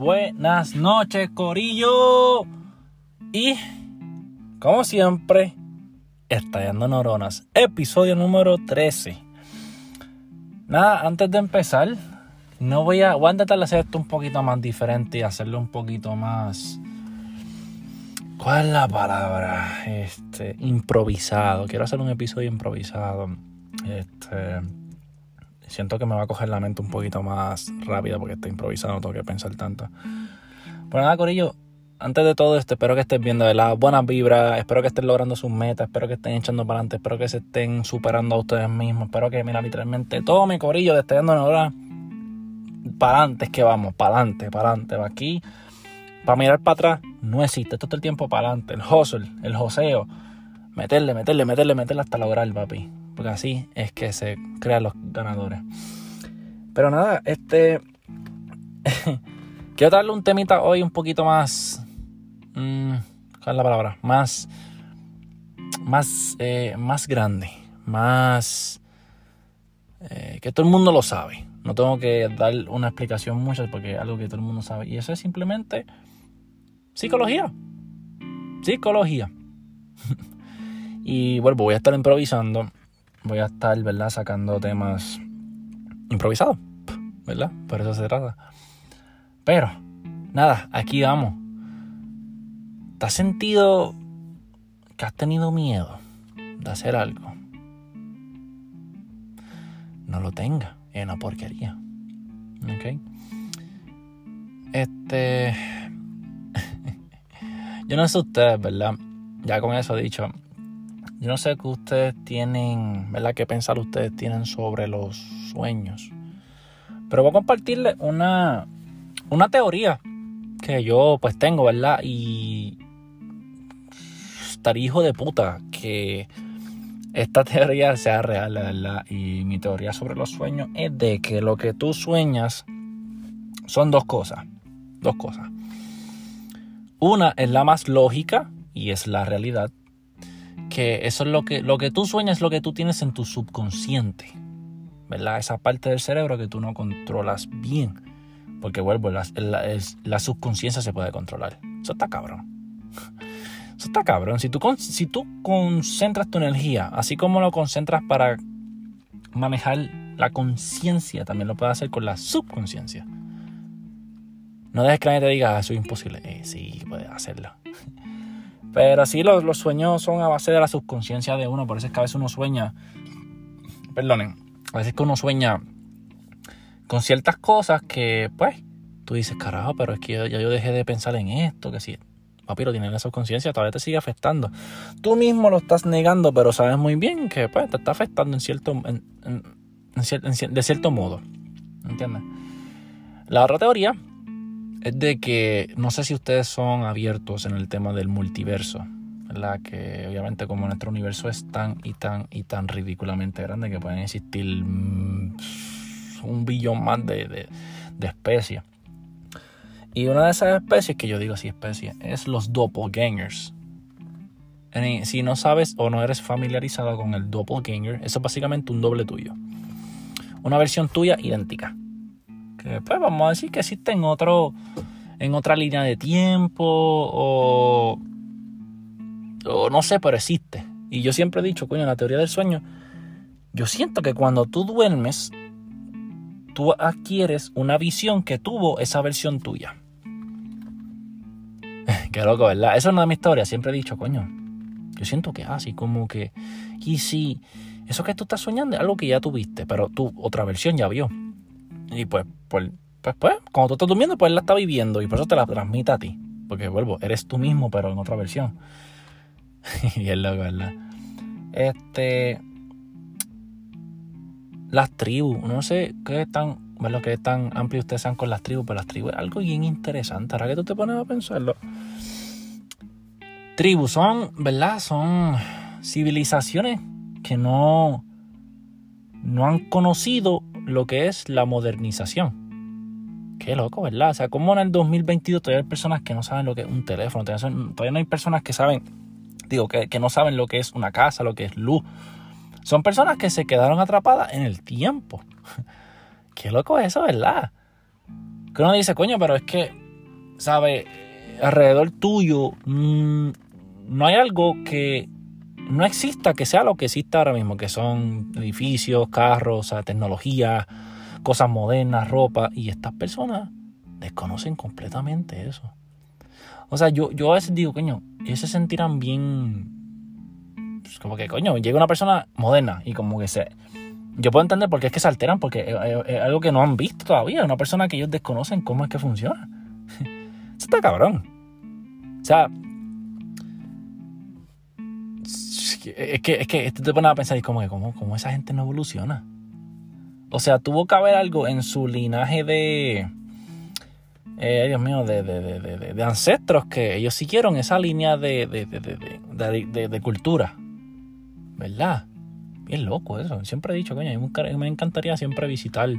buenas noches, Corillo. Y, como siempre, Estallando Neuronas, episodio número 13. Nada, antes de empezar, no voy a, voy a intentar hacer esto un poquito más diferente y hacerlo un poquito más. ¿Cuál es la palabra? Este, improvisado. Quiero hacer un episodio improvisado. Este Siento que me va a coger la mente un poquito más rápida porque estoy improvisando, no tengo que pensar tanto. Pero nada, Corillo, antes de todo esto, espero que estén viendo de la buenas vibras, espero que estén logrando sus metas, espero que estén echando para adelante, espero que se estén superando a ustedes mismos, espero que, mira, literalmente todo mi Corillo de Estallando ahora para adelante es que vamos, para adelante, para adelante, va aquí. Para mirar para atrás no existe, todo el tiempo para adelante, el hustle, el joseo, meterle, meterle, meterle, meterle hasta lograr, papi porque así es que se crean los ganadores. Pero nada, este. quiero darle un temita hoy un poquito más. Mmm, ¿Cuál es la palabra? Más. Más, eh, más grande. Más. Eh, que todo el mundo lo sabe. No tengo que dar una explicación mucho porque es algo que todo el mundo sabe. Y eso es simplemente psicología. Psicología. y bueno, voy a estar improvisando voy a estar, ¿verdad? Sacando temas improvisados, ¿verdad? Por eso se trata. Pero, nada, aquí vamos. ¿Te has sentido que has tenido miedo de hacer algo? No lo tenga, es una porquería. ¿Ok? Este... Yo no sé ustedes, ¿verdad? Ya con eso dicho, yo no sé qué ustedes tienen, ¿verdad? ¿Qué pensar ustedes tienen sobre los sueños? Pero voy a compartirles una, una teoría que yo pues tengo, ¿verdad? Y estaría hijo de puta que esta teoría sea real, ¿verdad? Y mi teoría sobre los sueños es de que lo que tú sueñas son dos cosas. Dos cosas. Una es la más lógica y es la realidad que eso es lo que, lo que tú sueñas, lo que tú tienes en tu subconsciente, ¿verdad? Esa parte del cerebro que tú no controlas bien. Porque vuelvo, la, la, subconsciencia se puede controlar. Eso está cabrón. Eso está cabrón. Si tú, si tú concentras tu energía, así como lo concentras para manejar la conciencia, también lo puedes hacer con la subconsciencia. No dejes que nadie te diga, ah, eso es imposible. Eh, sí, puedes hacerlo. Pero sí, los, sueños son a base de la subconsciencia de uno. Por eso es que a veces uno sueña. Perdonen. A veces que uno sueña con ciertas cosas que, pues, tú dices, carajo, pero es que ya yo dejé de pensar en esto, que sí. Papi, lo tienes la subconsciencia, todavía te sigue afectando. Tú mismo lo estás negando, pero sabes muy bien que, pues, te está afectando en cierto, de cierto modo. ¿Entiendes? La otra teoría es de que no sé si ustedes son abiertos en el tema del multiverso, la Que obviamente como nuestro universo es tan y tan y tan ridículamente grande que pueden existir mm, un billón más de, especies. Y una de esas especies, que yo digo así especies, es los doppelgangers. Si no sabes o no eres familiarizado con el doppelganger, eso es básicamente un doble tuyo. Una versión tuya idéntica que pues vamos a decir que existe en otro en otra línea de tiempo o, o no sé, pero existe. Y yo siempre he dicho, coño, en la teoría del sueño, yo siento que cuando tú duermes, tú adquieres una visión que tuvo esa versión tuya. Qué loco, ¿verdad? Esa es una de mis historias. Siempre he dicho, coño, yo siento que así como que, y si eso que tú estás soñando es algo que ya tuviste, pero tú otra versión ya vio. Y pues, pues, pues, pues, cuando tú estás durmiendo, pues él la está viviendo y por eso te la transmite a ti. Porque vuelvo, eres tú mismo, pero en otra versión. y es loco, ¿verdad? Este. Las tribus, no sé qué tan, lo que tan amplio ustedes sean con las tribus, pero las tribus es algo bien interesante. Ahora que tú te pones a pensarlo. Tribus son, ¿verdad? Son civilizaciones que no, no han conocido lo que es la modernización. Qué loco, ¿verdad? O sea, como en el 2022 todavía hay personas que no saben lo que es un teléfono, todavía no hay personas que saben, digo, que, no saben lo que es una casa, lo que es luz. Son personas que se quedaron atrapadas en el tiempo. Qué loco es eso, ¿verdad? Que uno dice, coño, pero es que ¿sabes? Alrededor tuyo mm, no hay algo que no exista que sea lo que existe ahora mismo, que son edificios, carros, tecnología, cosas modernas, ropa, y estas personas desconocen completamente eso. O sea, yo, yo a veces digo, coño, ellos se sentirán bien. Pues, como que, coño, llega una persona moderna y como que se. Yo puedo entender por qué es que se alteran, porque es, algo que no han visto todavía. Una persona que ellos desconocen cómo es que funciona. Eso está cabrón. O sea, es que, es que te pone a pensar y como que cómo, esa gente no evoluciona. O sea, tuvo que haber algo en su linaje de. Eh, Dios mío, de, de, ancestros que ellos siguieron esa línea de, de, cultura. ¿Verdad? Bien loco eso. Siempre he dicho, coño, me encantaría siempre visitar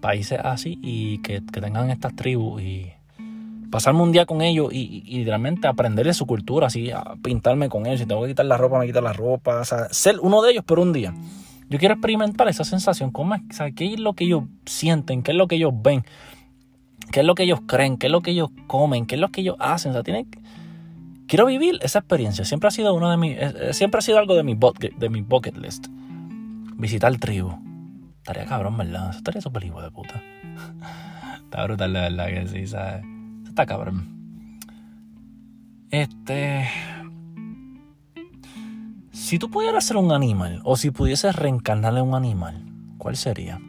países así y que, que tengan estas tribus y pasarme un día con ellos y, y, realmente aprender de su cultura, así, a pintarme con ellos. Si tengo que quitar la ropa, me quito la ropa. O sea, ser uno de ellos por un día. Yo quiero experimentar esa sensación. ¿Cómo es? ¿Qué es lo que ellos sienten? ¿Qué es lo que ellos ven? ¿Qué es lo que ellos creen? ¿Qué es lo que ellos comen? ¿Qué es lo que ellos hacen? O sea, tienen... Quiero vivir esa experiencia. Siempre ha sido uno de mis... Siempre ha sido algo de mi, bucket, de mi bucket list. Visitar tribu. Estaría cabrón, ¿verdad? Estaría súper hijo de puta. Está brutal, la verdad que sí, ¿sabes? Está cabrón. Este. Si tú pudieras ser un animal, o si pudieses reencarnar en un animal, ¿cuál sería?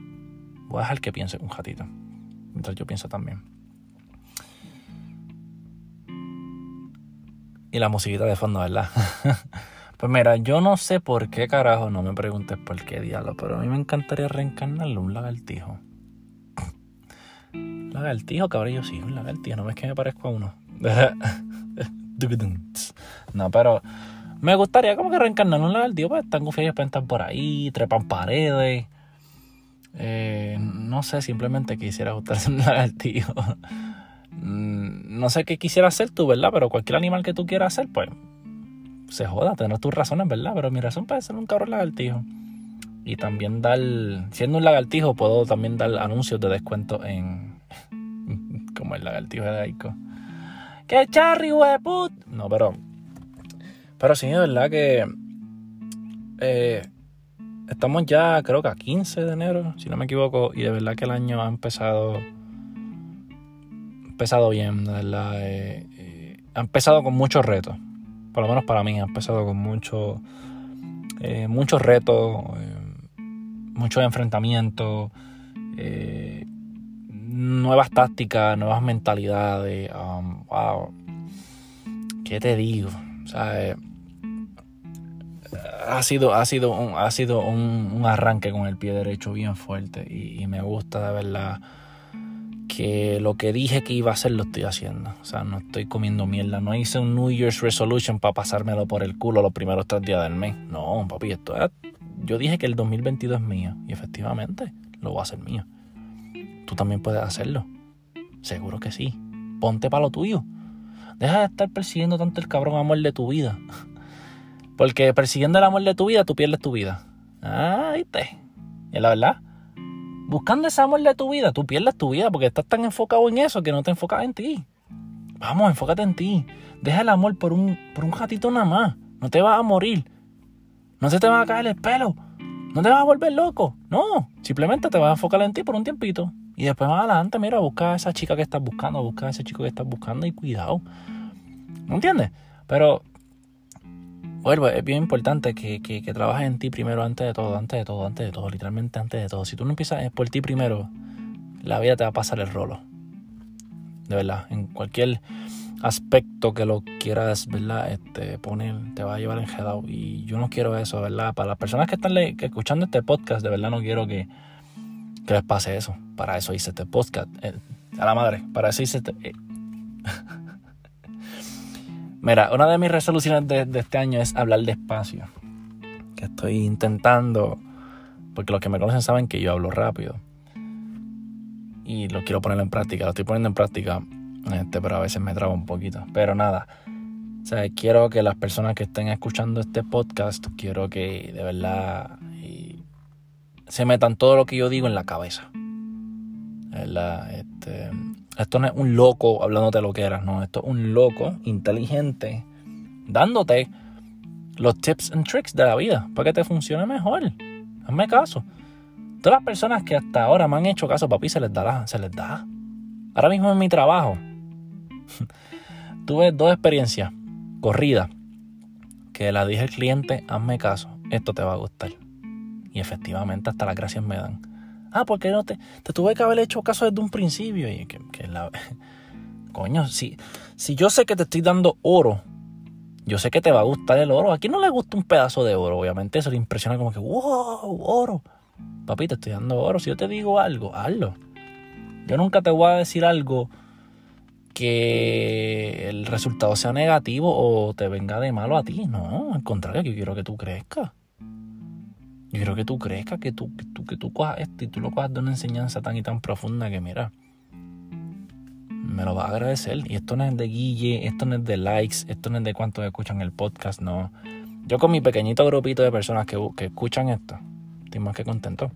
Voy a dejar que piense un ratito. Mientras yo pienso también. Y la musiquita de fondo, ¿verdad? pues mira, yo no sé por qué carajo, no me preguntes por qué diablo, pero a mí me encantaría reencarnarle un lagartijo. Lagartijo, cabrón, yo sí, un lagartijo, no ves que me parezco a uno. no, pero me gustaría como que reencarnar un lagartijo, pues están confiados para estar por ahí, trepan paredes. Eh, no sé, simplemente quisiera gustarse un lagartijo. Mm, no sé qué quisiera hacer tú, ¿verdad? Pero cualquier animal que tú quieras hacer, pues se joda, tener tus razones, ¿verdad? Pero mi razón puede ser un cabrón lagartijo. Y también dar, siendo un lagartijo, puedo también dar anuncios de descuento en como el lagartijo de. ¡Qué charri, put! No, pero. Pero sí, es verdad que. Eh, estamos ya, creo que a 15 de enero, si no me equivoco, y de verdad que el año ha empezado. empezado bien, de verdad. Eh, eh, ha empezado con muchos retos. Por lo menos para mí, ha empezado con muchos. muchos retos, muchos enfrentamientos nuevas tácticas, nuevas mentalidades. Um, wow. ¿Qué te digo? Eh, ha sido, ha sido, un, ha sido un, arranque con el pie derecho bien fuerte y, me gusta de verdad que lo que dije que iba a hacer lo estoy haciendo. O sea, no estoy comiendo mierda. No hice un New Year's Resolution para pasármelo por el culo los primeros tres días del mes. No, papi, esto es... Yo dije que el 2022 es mío y efectivamente lo va a ser mío tú también puedes hacerlo. Seguro que sí. Ponte para lo tuyo. Deja de estar persiguiendo tanto el cabrón amor de tu vida. Porque persiguiendo el amor de tu vida, tú pierdes tu vida. Ah, viste. Y la verdad. Buscando ese amor de tu vida, tú pierdes tu vida porque estás tan enfocado en eso que no te enfocas en ti. Vamos, enfócate en ti. Deja el amor por un, por un ratito nada más. No te vas a morir. No se te va a caer el pelo. No te vas a volver loco. No. Simplemente te vas a enfocar en ti por un tiempito. Y después más adelante, mira, busca a esa chica que estás buscando, busca a ese chico que estás buscando y cuidado. ¿No entiendes? Pero, bueno, es bien importante que, que, trabajes en ti primero antes de todo, antes de todo, antes de todo, literalmente antes de todo. Si tú no empiezas por ti primero, la vida te va a pasar el rolo. De verdad, en cualquier aspecto que lo quieras, ¿verdad? Este, poner, te va a llevar enjedado. Y yo no quiero eso, ¿verdad? Para las personas que están escuchando este podcast, de verdad no quiero que que les pase eso. Para eso hice este podcast. Eh, a la madre, para eso hice este... Eh. Mira, una de mis resoluciones de, este año es hablar despacio. Que estoy intentando, porque los que me conocen saben que yo hablo rápido. Y lo quiero poner en práctica, lo estoy poniendo en práctica, este, pero a veces me trabo un poquito. Pero nada, o sea, quiero que las personas que estén escuchando este podcast, quiero que de verdad se metan todo lo que yo digo en la cabeza. Este, Esto no es un loco hablándote lo que eras, no. Esto es un loco inteligente dándote los tips and tricks de la vida para que te funcione mejor. Hazme caso. Todas las personas que hasta ahora me han hecho caso, papi, se les da, se les da. Ahora mismo en mi trabajo tuve dos experiencias corridas que la dije al cliente, hazme caso, esto te va a gustar. Y efectivamente hasta las gracias me dan. Ah, porque no te, te tuve que haber hecho caso desde un principio. Y que, coño, si, si yo sé que te estoy dando oro, yo sé que te va a gustar el oro. ¿A quién no le gusta un pedazo de oro? Obviamente eso le impresiona como que, wow, oro. Papi, te estoy dando oro. Si yo te digo algo, hazlo. Yo nunca te voy a decir algo que el resultado sea negativo o te venga de malo a ti. No, al contrario, yo quiero que tú crezcas. Yo quiero que tú crezcas, que tú, que tú, que tú cojas esto y tú lo cojas de una enseñanza tan y tan profunda que mira, me lo vas a agradecer. Y esto no es de guille, esto no es de likes, esto no es de cuántos escuchan el podcast, no. Yo con mi pequeñito grupito de personas que, que escuchan esto, estoy más que contento.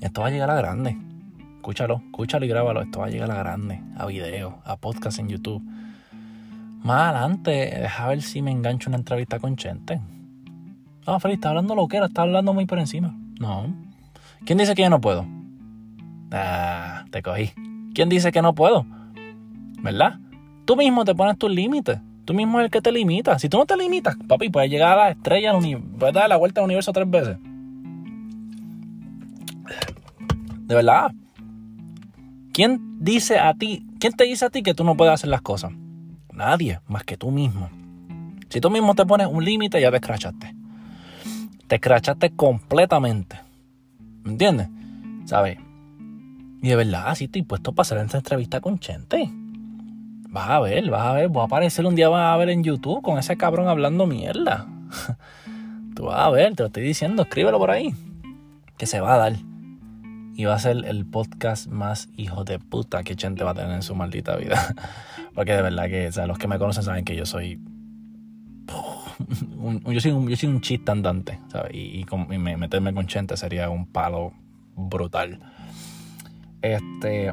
Esto va a llegar a grande. Escúchalo, escúchalo y grábalo. Esto va a llegar a grande, a video, a podcast en YouTube. Más adelante, deja ver si me engancho una entrevista con Chente. Ah, Feliz, está hablando lo que era, está hablando muy por encima. No. ¿Quién dice que yo no puedo? Ah, te cogí. ¿Quién dice que no puedo? ¿Verdad? Tú mismo te pones tus límites. Tú mismo es el que te limita. Si tú no te limitas, papi, puedes llegar a la estrella, puedes dar la vuelta al universo tres veces. De verdad. ¿Quién dice a ti, quién te dice a ti que tú no puedes hacer las cosas? Nadie, más que tú mismo. Si tú mismo te pones un límite, ya te escrachaste. Te escrachaste completamente. ¿Me entiendes? ¿Sabes? Y de verdad, así estoy puesto para hacer esta entrevista con Chente. Vas a ver, vas a ver, voy a aparecer un día, vas a ver en YouTube con ese cabrón hablando mierda. Tú vas a ver, te lo estoy diciendo, escríbelo por ahí. Que se va a dar. Y va a ser el podcast más hijo de puta que Chente va a tener en su maldita vida. Porque de verdad que, o sea, los que me conocen saben que yo soy. yo, soy un, yo soy un chiste andante, ¿sabes? Y, y, meterme con Chente sería un palo brutal. Este.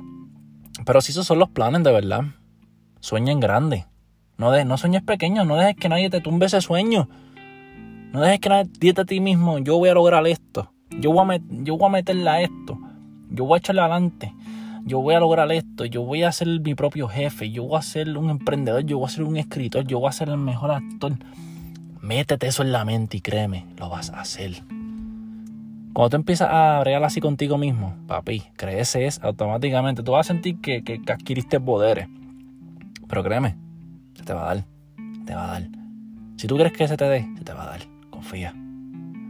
Pero si esos son los planes, de verdad. Sueña en grande. No, de, no sueñes pequeño, no dejes que nadie te tumbe ese sueño. No dejes que nadie diga a ti mismo, yo voy a lograr esto. Yo voy a, yo voy a meterle a esto yo voy a echarle adelante, yo voy a lograr esto, yo voy a ser mi propio jefe, yo voy a ser un emprendedor, yo voy a ser un escritor, yo voy a ser el mejor actor. Métete eso en la mente y créeme, lo vas a hacer. Cuando tú empiezas a bregar así contigo mismo, papi, creces automáticamente. Tú vas a sentir que, que, que adquiriste poderes. Pero créeme, se te va a dar. te va a dar. Si tú crees que se te dé, se te va a dar. Confía.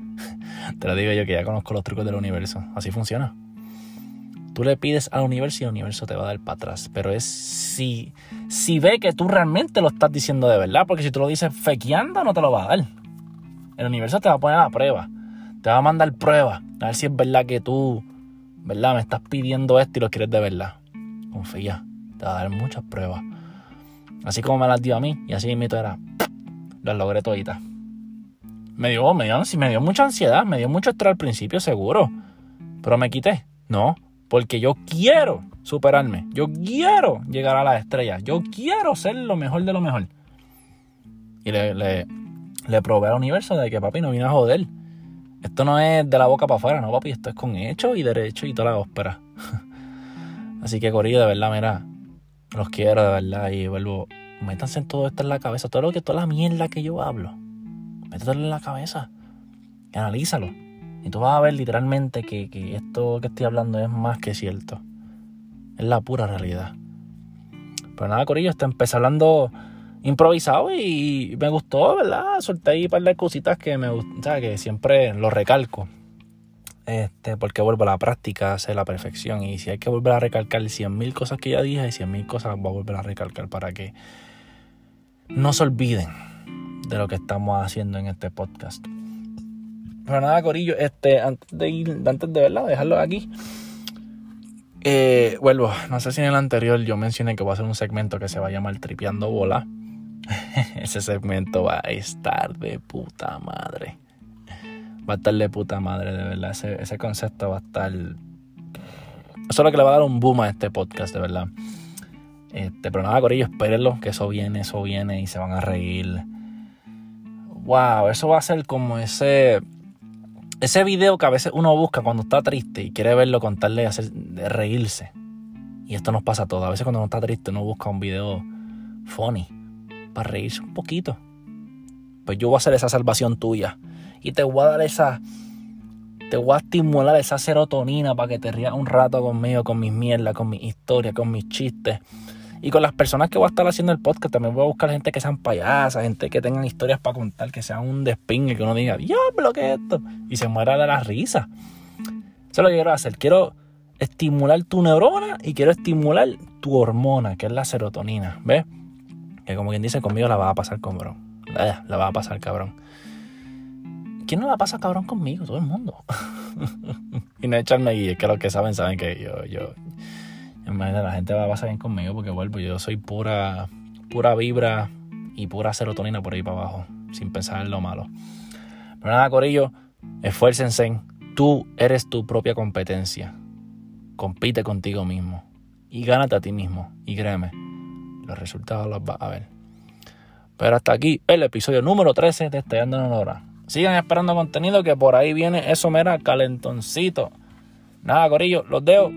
te lo digo yo que ya conozco los trucos del universo. Así funciona. Tú le pides al universo y el universo te va a dar para atrás. Pero es si, si ve que tú realmente lo estás diciendo de verdad. Porque si tú lo dices fequeando, no te lo va a dar. El universo te va a poner a prueba. Te va a mandar pruebas. A ver si es verdad que tú, ¿verdad? Me estás pidiendo esto y lo quieres de verdad. Confía. Te va a dar muchas pruebas. Así como me las dio a mí. Y así mi era. Las logré toditas. Me dio, me dio, me dio mucha ansiedad. Me dio mucho estrés al principio, seguro. Pero me quité. No, porque yo quiero superarme. Yo quiero llegar a las estrellas. Yo quiero ser lo mejor de lo mejor. Y le, le, probé al universo de que papi no vino a joder. Esto no es de la boca para afuera, no papi. Esto es con hecho y derecho y toda la ópera. Así que Corillo, de verdad, mira. Los quiero de verdad y vuelvo. Métanse todo esto en la cabeza. Todo lo que, toda la mierda que yo hablo. Métetelo en la cabeza. Y analízalo. Y tú vas a ver literalmente que, esto que estoy hablando es más que cierto. Es la pura realidad. Pero nada, Corillo, está empecé hablando improvisado y me gustó, ¿verdad? Solté ahí un par de cositas que me gustan, que siempre lo recalco. Este, porque vuelvo a la práctica, hace la perfección. Y si hay que volver a recalcar 100.000 cosas que ya dije, 100.000 cosas voy a volver a recalcar para que no se olviden de lo que estamos haciendo en este podcast. Pero nada, Corillo, este, antes de ir, antes de verla, dejarlo aquí. Eh, vuelvo, no sé si en el anterior yo mencioné que voy a hacer un segmento que se va a llamar Tripeando Bola. Ese segmento va a estar de puta madre. Va a estar de puta madre, de verdad. Ese, ese concepto va a estar Eso es lo que le va a dar un boom a este podcast, de verdad. Este, pero nada, Corillo, espérenlo, que eso viene, eso viene y se van a reír. Wow, eso va a ser como ese. Ese video que a veces uno busca cuando está triste y quiere verlo contarle hacer, reírse. Y esto nos pasa a todos. A veces cuando uno está triste uno busca un video funny para reírse un poquito. Pues yo voy a hacer esa salvación tuya. Y te voy a dar esa. Te voy a estimular esa serotonina para que te rías un rato conmigo, con mis mierdas, con mis historias, con mis chistes. Y con las personas que voy a estar haciendo el podcast, también voy a buscar gente que sean payasas, gente que tengan historias para contar, que sean un despingue, que uno diga, diablo, ¿qué es esto? Y se muera de la risa. Eso es lo que quiero hacer. Quiero estimular tu neurona y quiero estimular tu hormona, que es la serotonina. ¿Ves? Que como quien dice, conmigo la va a pasar cabrón. La, la va a pasar cabrón. ¿Quién no la pasa cabrón conmigo? Todo el mundo. y no echarme guía, que los que saben, saben que yo, la gente va a pasar bien conmigo porque vuelvo, yo soy pura, pura vibra y pura serotonina por ahí para abajo, sin pensar en lo malo. Pero nada, Corillo, esfuércense. Tú eres tu propia competencia. Compite contigo mismo. Y gánate a ti mismo. Y créeme, los resultados los vas a ver. Pero hasta aquí el episodio número 13 de Estallando en Hora. Sigan esperando contenido que por ahí viene eso, mera, calentoncito. Nada, Corillo, los dejo.